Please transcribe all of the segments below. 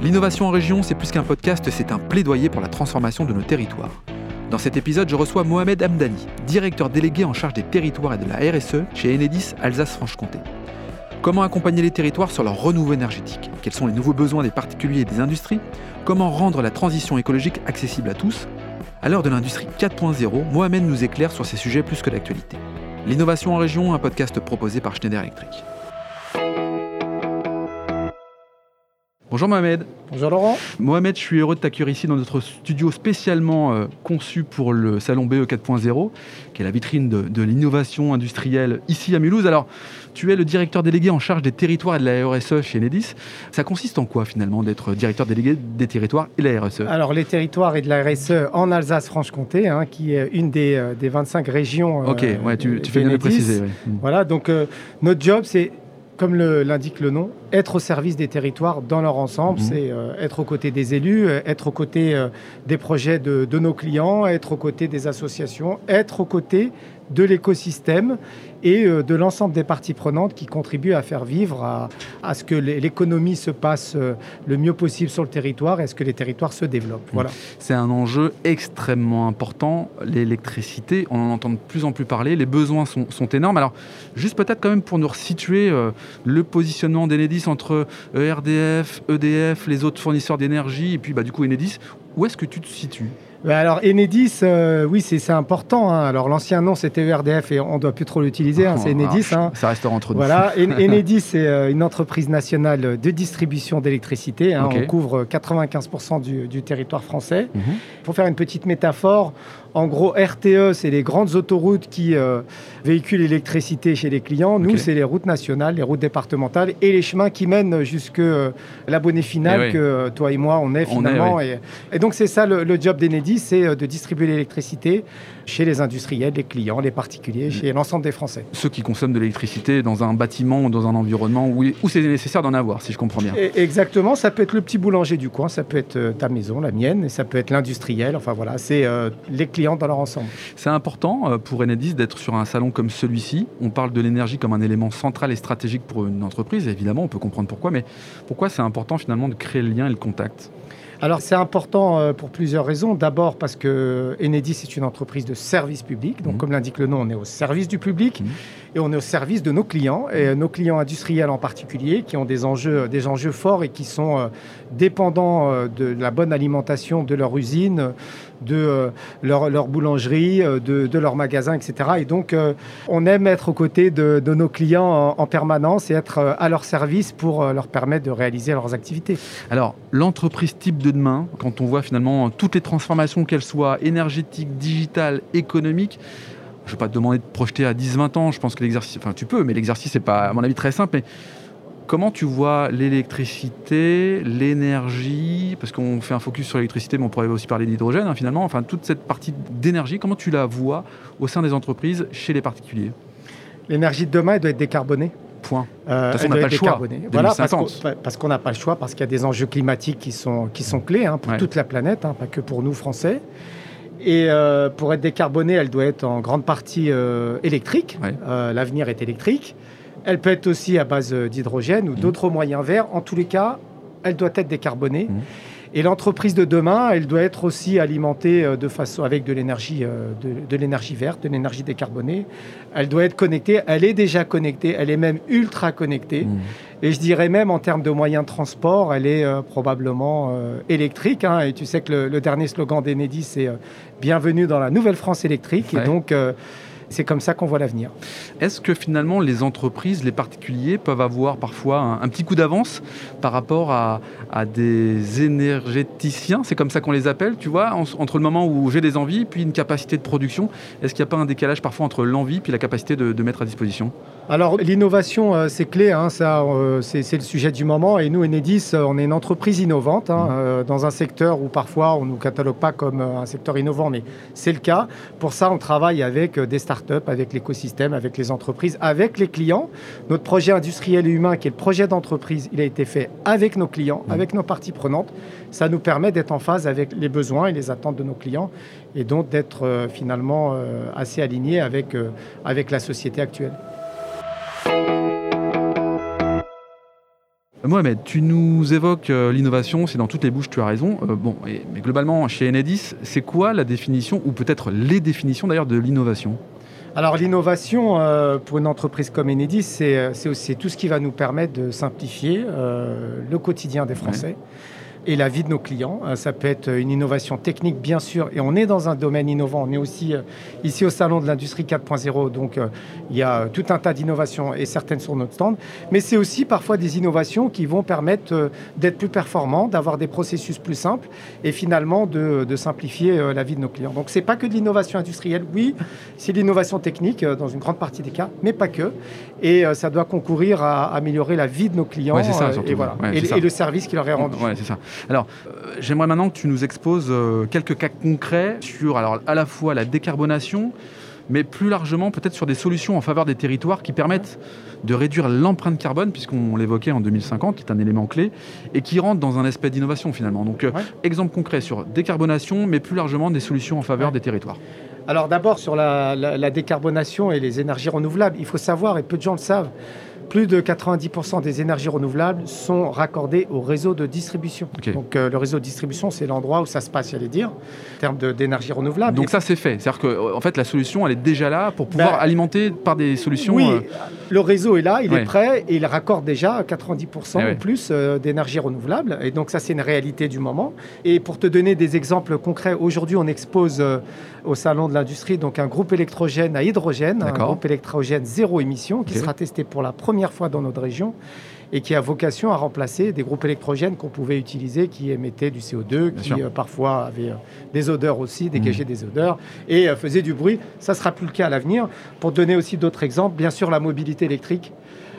L'innovation en région, c'est plus qu'un podcast, c'est un plaidoyer pour la transformation de nos territoires. Dans cet épisode, je reçois Mohamed Hamdani, directeur délégué en charge des territoires et de la RSE chez Enedis Alsace-Franche-Comté. Comment accompagner les territoires sur leur renouveau énergétique? Quels sont les nouveaux besoins des particuliers et des industries? Comment rendre la transition écologique accessible à tous? À l'heure de l'industrie 4.0, Mohamed nous éclaire sur ces sujets plus que d'actualité. L'innovation en région, un podcast proposé par Schneider Electric. Bonjour Mohamed. Bonjour Laurent. Mohamed, je suis heureux de t'accueillir ici dans notre studio spécialement euh, conçu pour le salon BE 4.0, qui est la vitrine de, l'innovation industrielle ici à Mulhouse. Alors, tu es le directeur délégué en charge des territoires et de la RSE chez Enedis. Ça consiste en quoi finalement d'être directeur délégué des territoires et de la RSE Alors, les territoires et de la RSE en Alsace-Franche-Comté, hein, qui est une des, 25 euh, régions. ok, ouais, tu, tu fais bien le préciser. Voilà, donc euh, notre job, c'est comme l'indique le, nom, être au service des territoires dans leur ensemble. Mhm. C'est euh, être aux côtés des élus, euh, être aux côtés euh, des projets de, de, nos clients, être aux côtés des associations, être aux côtés de l'écosystème et euh, de l'ensemble des parties prenantes qui contribuent à faire vivre, à, ce que l'économie se passe euh, le mieux possible sur le territoire et à ce que les territoires se développent. Voilà. C'est un enjeu extrêmement important, l'électricité, on en entend de plus en plus parler, les besoins sont, énormes. Alors, juste peut-être quand même pour nous resituer euh, le positionnement d'Enedis entre ERDF, EDF, les autres fournisseurs d'énergie et puis bah, du coup Enedis, où est-ce que tu te situes? Alors Enedis, euh, oui, c'est important. Hein. Alors l'ancien nom c'était ERDF et on ne doit plus trop l'utiliser, hein, c'est Enedis. Ah, hein. Ça restera entre nous. Voilà, Enedis c'est euh, une entreprise nationale de distribution d'électricité. On couvre 95% du, territoire français. Mhm. Pour faire une petite métaphore, en gros, RTE, c'est les grandes autoroutes qui euh, véhiculent l'électricité chez les clients. Nous, c'est les routes nationales, les routes départementales et les chemins qui mènent jusque l'abonné final eh que toi et moi, on est finalement. et, donc, c'est ça le, le job d'Enedis, c'est de distribuer l'électricité chez les industriels, les clients, les particuliers, chez l'ensemble des Français. Ceux qui consomment de l'électricité dans un bâtiment ou dans un environnement où, où c'est nécessaire d'en avoir, si je comprends bien. exactement, ça peut être le petit boulanger du coin, ça peut être euh, ta maison, la mienne, et ça peut être l'industriel, enfin voilà, c'est euh, les clients dans leur ensemble. C'est important euh, pour Enedis d'être sur un salon comme celui-ci. On parle de l'énergie comme un élément central et stratégique pour une entreprise, évidemment, on peut comprendre pourquoi, mais pourquoi c'est important finalement de créer le lien et le contact? Alors c'est important euh, pour plusieurs raisons. D'abord parce que Enedis est une entreprise de service public. Donc mmh. comme l'indique le nom, on est au service du public. Mmh et on est au service de nos clients, et nos clients industriels en particulier, qui ont des enjeux, des enjeux forts et qui sont euh, dépendants euh, de la bonne alimentation de leur usine, de euh, leur, boulangerie, de, leur magasin, etc. Et donc, on aime être aux côtés de, nos clients en, permanence et être à leur service pour leur permettre de réaliser leurs activités. Alors, l'entreprise type de demain, quand on voit finalement toutes les transformations, qu'elles soient énergétiques, digitales, économiques, je ne vais pas te demander de projeter à 10-20 ans, je pense que l'exercice, enfin tu peux, mais l'exercice n'est pas, à mon avis, très simple. Comment tu vois l'électricité, l'énergie, parce qu'on fait un focus sur l'électricité, mais on pourrait aussi parler d'hydrogène hein, finalement, enfin toute cette partie d'énergie, comment tu la vois au sein des entreprises, chez les particuliers? L'énergie de demain, elle doit être décarbonée. Point. Euh, de toute façon, on n'a pas le choix. Voilà, parce qu'on n'a pas le choix, parce qu'il y a des enjeux climatiques qui sont, qui sont clés hein, pour toute la planète, hein, pas que pour nous, Français. Et euh, pour être décarbonée, elle doit être en grande partie euh, électrique. Euh, l'avenir est électrique. Elle peut être aussi à base d'hydrogène ou mmh. d'autres moyens verts. En tous les cas, elle doit être décarbonée. Mmh. Et l'entreprise de demain, elle doit être aussi alimentée euh, de façon avec de l'énergie, euh, de, l'énergie verte, de l'énergie décarbonée. Elle doit être connectée. Elle est déjà connectée. Elle est même ultra connectée. Mmh. Et je dirais même en termes de moyens de transport, elle est euh, probablement électrique. Hein. Et tu sais que le, dernier slogan d'Enedis, c'est Bienvenue dans la nouvelle France électrique. Et donc c'est comme ça qu'on voit l'avenir. Est-ce que finalement les entreprises, les particuliers peuvent avoir parfois un, petit coup d'avance par rapport à, des énergéticiens? C'est comme ça qu'on les appelle, tu vois, entre le moment où j'ai des envies puis une capacité de production. Est-ce qu'il n'y a pas un décalage parfois entre l'envie puis la capacité de mettre à disposition? Alors l'innovation, euh, c'est clé, hein, ça, euh, c'est le sujet du moment. Et nous, Enedis, euh, on est une entreprise innovante hein, mmh. dans un secteur où parfois on ne nous catalogue pas comme un secteur innovant, mais c'est le cas. Pour ça, on travaille avec des startups, avec l'écosystème, avec les entreprises, avec les clients. Notre projet industriel et humain, qui est le projet d'entreprise, il a été fait avec nos clients, mmh. avec nos parties prenantes. Ça nous permet d'être en phase avec les besoins et les attentes de nos clients et donc d'être finalement assez alignés avec, avec la société actuelle. Mohamed, tu nous évoques euh, l'innovation, c'est dans toutes les bouches, tu as raison. Euh, bon, mais globalement, chez Enedis, c'est quoi la définition, ou peut-être les définitions d'ailleurs, de l'innovation? Alors l'innovation euh, pour une entreprise comme Enedis, c'est aussi tout ce qui va nous permettre de simplifier le quotidien des Français et la vie de nos clients. Euh, ça peut être une innovation technique, bien sûr, et on est dans un domaine innovant. On est aussi euh, ici au Salon de l'Industrie 4.0, donc euh, il y a tout un tas d'innovations et certaines sur notre stand. Mais c'est aussi parfois des innovations qui vont permettre d'être plus performants, d'avoir des processus plus simples et finalement de, simplifier la vie de nos clients. Donc c'est pas que de l'innovation industrielle, oui, c'est de l'innovation technique dans une grande partie des cas, mais pas que. Et ça doit concourir à améliorer la vie de nos clients et, voilà. et, le service qui leur est rendu. c'est ça. Alors, euh, j'aimerais maintenant que tu nous exposes euh, quelques cas concrets sur alors, à la fois la décarbonation, mais plus largement peut-être sur des solutions en faveur des territoires qui permettent de réduire l'empreinte carbone, puisqu'on l'évoquait en 2050, qui est un élément clé, et qui rentre dans un aspect d'innovation finalement. Donc, euh, exemple concret sur décarbonation, mais plus largement des solutions en faveur des territoires. Alors d'abord sur la, décarbonation et les énergies renouvelables, il faut savoir, et peu de gens le savent, plus de 90% des énergies renouvelables sont raccordées au réseau de distribution. Donc euh, le réseau de distribution, c'est l'endroit où ça se passe, j'allais dire, en termes d'énergie renouvelable. Donc ça, c'est fait. C'est-à-dire que en fait, la solution, elle est déjà là pour pouvoir ben, alimenter par des solutions. Oui, euh, le réseau est là, il est prêt et il raccorde déjà 90% ou eh plus euh, d'énergie renouvelable. Et donc ça, c'est une réalité du moment. Et pour te donner des exemples concrets, aujourd'hui, on expose au salon de l'industrie donc un groupe électrogène à hydrogène, un groupe électrogène zéro émission qui sera testé pour la première fois dans notre région et qui a vocation à remplacer des groupes électrogènes qu'on pouvait utiliser qui émettaient du CO2, qui euh, parfois avaient euh, des odeurs aussi, dégageaient mmh. des odeurs et euh, faisaient du bruit. Ça ne sera plus le cas à l'avenir. Pour donner aussi d'autres exemples, bien sûr la mobilité électrique.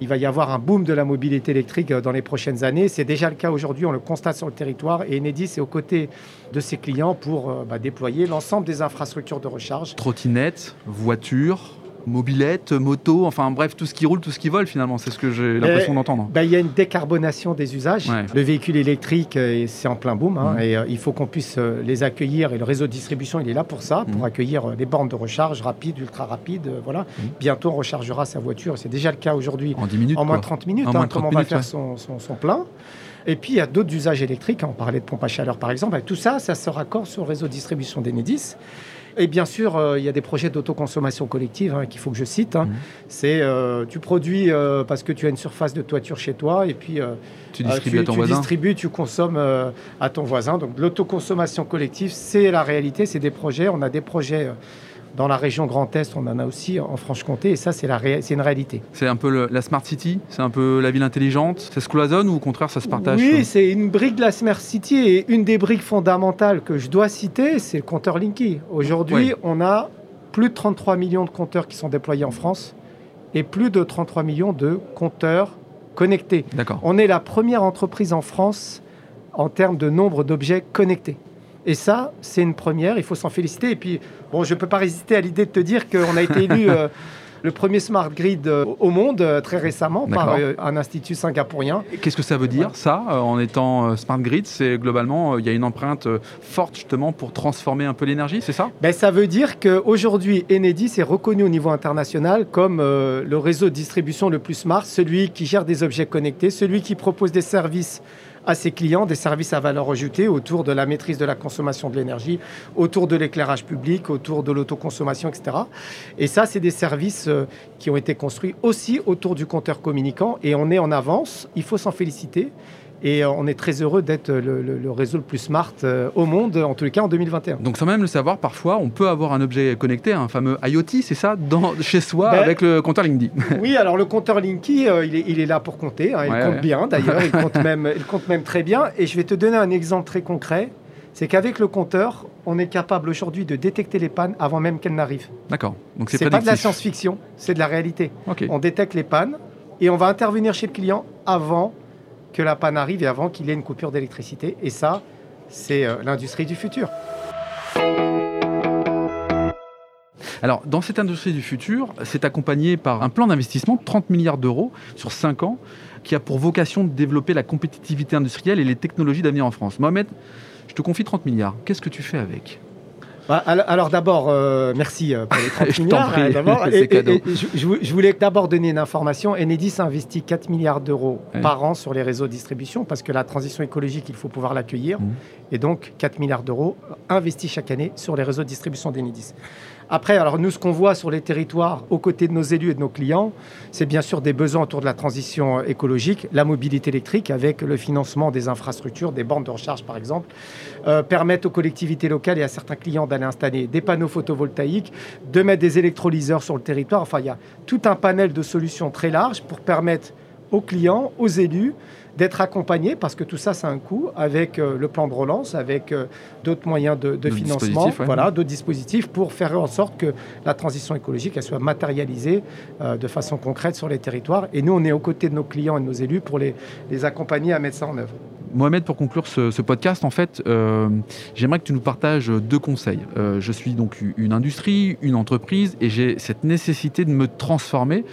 Il va y avoir un boom de la mobilité électrique dans les prochaines années. C'est déjà le cas aujourd'hui, on le constate sur le territoire. Et Enedis est aux côtés de ses clients pour bah, déployer l'ensemble des infrastructures de recharge. Trottinettes, voitures, mobilette, moto, enfin bref, tout ce qui roule, tout ce qui vole finalement, c'est ce que j'ai l'impression d'entendre. Bah, il y a une décarbonation des usages. Le véhicule électrique, euh, c'est en plein boom, hein, mmh. et euh, il faut qu'on puisse euh, les accueillir, et le réseau de distribution, il est là pour ça, pour mmh. accueillir des bornes de recharge rapides, ultra rapides, voilà. Mmh. Bientôt, on rechargera sa voiture, c'est déjà le cas aujourd'hui. En 10 minutes En moins de 30 minutes, en hein, on va faire son, plein. Et puis, il y a d'autres usages électriques. On parlait de pompe à chaleur, par exemple. tout ça, ça se raccorde sur le réseau de distribution d'Enedis. Et bien sûr, euh, il y a des projets d'autoconsommation collective hein, qu'il faut que je cite. Hein. Mmh. C'est euh, tu produis euh, parce que tu as une surface de toiture chez toi et puis tu distribues à ton tu distribues, tu consommes à ton voisin. Donc l'autoconsommation collective, c'est la réalité, c'est des projets. On a des projets dans la région Grand Est, on en a aussi en Franche-Comté, et ça, c'est une réalité. C'est un peu la Smart City C'est un peu la ville intelligente Ça se cloisonne ou au contraire, ça se partage Oui, c'est une brique de la Smart City, et une des briques fondamentales que je dois citer, c'est le compteur Linky. Aujourd'hui, on a plus de 33 millions de compteurs qui sont déployés en France, et plus de 33 millions de compteurs connectés. D'accord. On est la première entreprise en France en termes de nombre d'objets connectés. Et ça, c'est une première, il faut s'en féliciter. Et puis, bon, je ne peux pas résister à l'idée de te dire qu'on a été élu euh, le premier smart grid euh, au monde euh, très récemment par un institut singapourien. Qu'est-ce que ça veut dire, ça, en étant smart grid? C'est globalement, il y a une empreinte forte justement pour transformer un peu l'énergie, c'est ça? Ben, Ça veut dire qu'aujourd'hui, Enedis est reconnu au niveau international comme le réseau de distribution le plus smart, celui qui gère des objets connectés, celui qui propose des services à ses clients des services à valeur ajoutée autour de la maîtrise de la consommation de l'énergie, autour de l'éclairage public, autour de l'autoconsommation, etc. Et ça, c'est des services euh, qui ont été construits aussi autour du compteur communicant et on est en avance, il faut s'en féliciter. Et euh, on est très heureux d'être le, réseau le plus smart euh, au monde, en tous les cas en 2021. Donc sans même le savoir, parfois, on peut avoir un objet connecté, un fameux IoT, c'est ça, dans, chez soi ben, avec le compteur Linky. oui, alors le compteur Linky, euh, il, est, là pour compter. Hein, il compte bien d'ailleurs, il, compte même, il compte même très bien. Et je vais te donner un exemple très concret. C'est qu'avec le compteur, on est capable aujourd'hui de détecter les pannes avant même qu'elles n'arrivent. D'accord. Donc c'est pas de la science-fiction, c'est de la réalité. On détecte les pannes et on va intervenir chez le client avant que la panne arrive et avant qu'il y ait une coupure d'électricité. Et ça, c'est euh, l'industrie du futur. Alors, dans cette industrie du futur, c'est accompagné par un plan d'investissement de 30 milliards d'euros sur 5 ans qui a pour vocation de développer la compétitivité industrielle et les technologies d'avenir en France. Mohamed, je te confie 30 milliards. Qu'est-ce que tu fais avec? Bah, Alors, d'abord, euh, merci pour les 30 milliards. je, voulais d'abord donner une information. Enedis investit 4 milliards d'euros par an sur les réseaux de distribution parce que la transition écologique, il faut pouvoir l'accueillir. Mmh. Et donc, 4 milliards d'euros investis chaque année sur les réseaux de distribution d'Enedis. Après, alors nous, ce qu'on voit sur les territoires, aux côtés de nos élus et de nos clients, c'est bien sûr des besoins autour de la transition écologique, la mobilité électrique avec le financement des infrastructures, des bandes de recharge par exemple, euh, permettre aux collectivités locales et à certains clients d'aller installer des panneaux photovoltaïques, de mettre des électrolyseurs sur le territoire. Enfin, il y a tout un panel de solutions très large pour permettre aux clients, aux élus, d'être accompagné, parce que tout ça, c'est un coût, avec euh, le plan de relance, avec euh, d'autres moyens de, financement, voilà, d'autres dispositifs pour faire en sorte que la transition écologique elle soit matérialisée euh, de façon concrète sur les territoires. Et nous, on est aux côtés de nos clients et de nos élus pour les, les accompagner à mettre ça en œuvre. Mohamed, pour conclure ce, podcast, en fait, euh, j'aimerais que tu nous partages deux conseils. Euh, je suis donc une industrie, une entreprise, et j'ai cette nécessité de me transformer.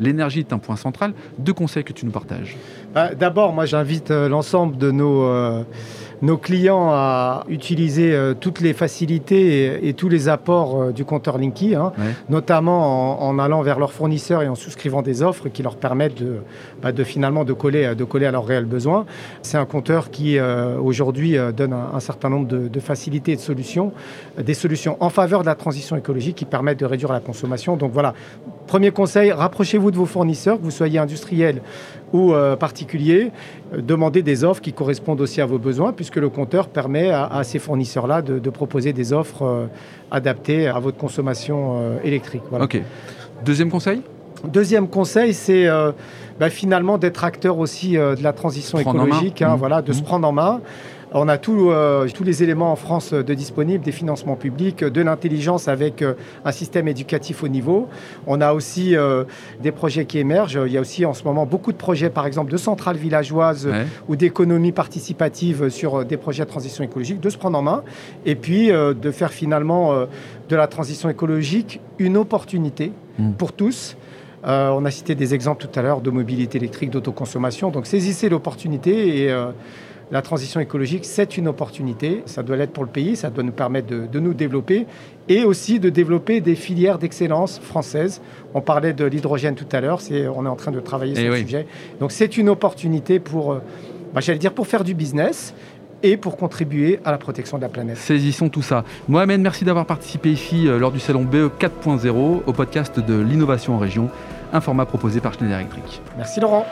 L'énergie est un point central. Deux conseils que tu nous partages. Bah, d'abord, moi, j'invite euh, l'ensemble de nos nos clients à utiliser euh, toutes les facilités et, tous les apports euh, du compteur Linky, hein, notamment en, allant vers leurs fournisseurs et en souscrivant des offres qui leur permettent de, bah, finalement de coller, de coller à leurs réels besoins. C'est un compteur qui euh, aujourd'hui donne un, certain nombre de, facilités et de solutions, des solutions en faveur de la transition écologique qui permettent de réduire la consommation. Donc voilà, premier conseil, rapprochez-vous de vos fournisseurs, que vous soyez industriel ou particulier, demandez des offres qui correspondent aussi à vos besoins puisque le compteur permet à, ces fournisseurs-là de, proposer des offres euh, adaptées à votre consommation euh, électrique. Ok. Deuxième conseil? Deuxième conseil, c'est euh, bah, finalement d'être acteur aussi de la transition écologique, hein, mmh. voilà, de se prendre en main. On a euh, tous les éléments en France de disponibles, des financements publics, de l'intelligence avec euh, un système éducatif au niveau. On a aussi euh, des projets qui émergent. Il y a aussi en ce moment beaucoup de projets, par exemple, de centrales villageoises ou d'économie participative sur des projets de transition écologique, de se prendre en main et puis de faire finalement de la transition écologique une opportunité hmm. pour tous. on a cité des exemples tout à l'heure de mobilité électrique, d'autoconsommation. Donc saisissez l'opportunité et la transition écologique, c'est une opportunité. Ça doit l'être pour le pays, ça doit nous permettre de, nous développer et aussi de développer des filières d'excellence françaises. On parlait de l'hydrogène tout à l'heure, on est en train de travailler eh sur le sujet. Donc c'est une opportunité pour, euh, bah, j'allais dire, pour faire du business et pour contribuer à la protection de la planète. Saisissons tout ça. Mohamed, merci d'avoir participé ici euh, lors du salon BE 4.0 au podcast de l'innovation en région, un format proposé par Schneider Electric. Merci Laurent.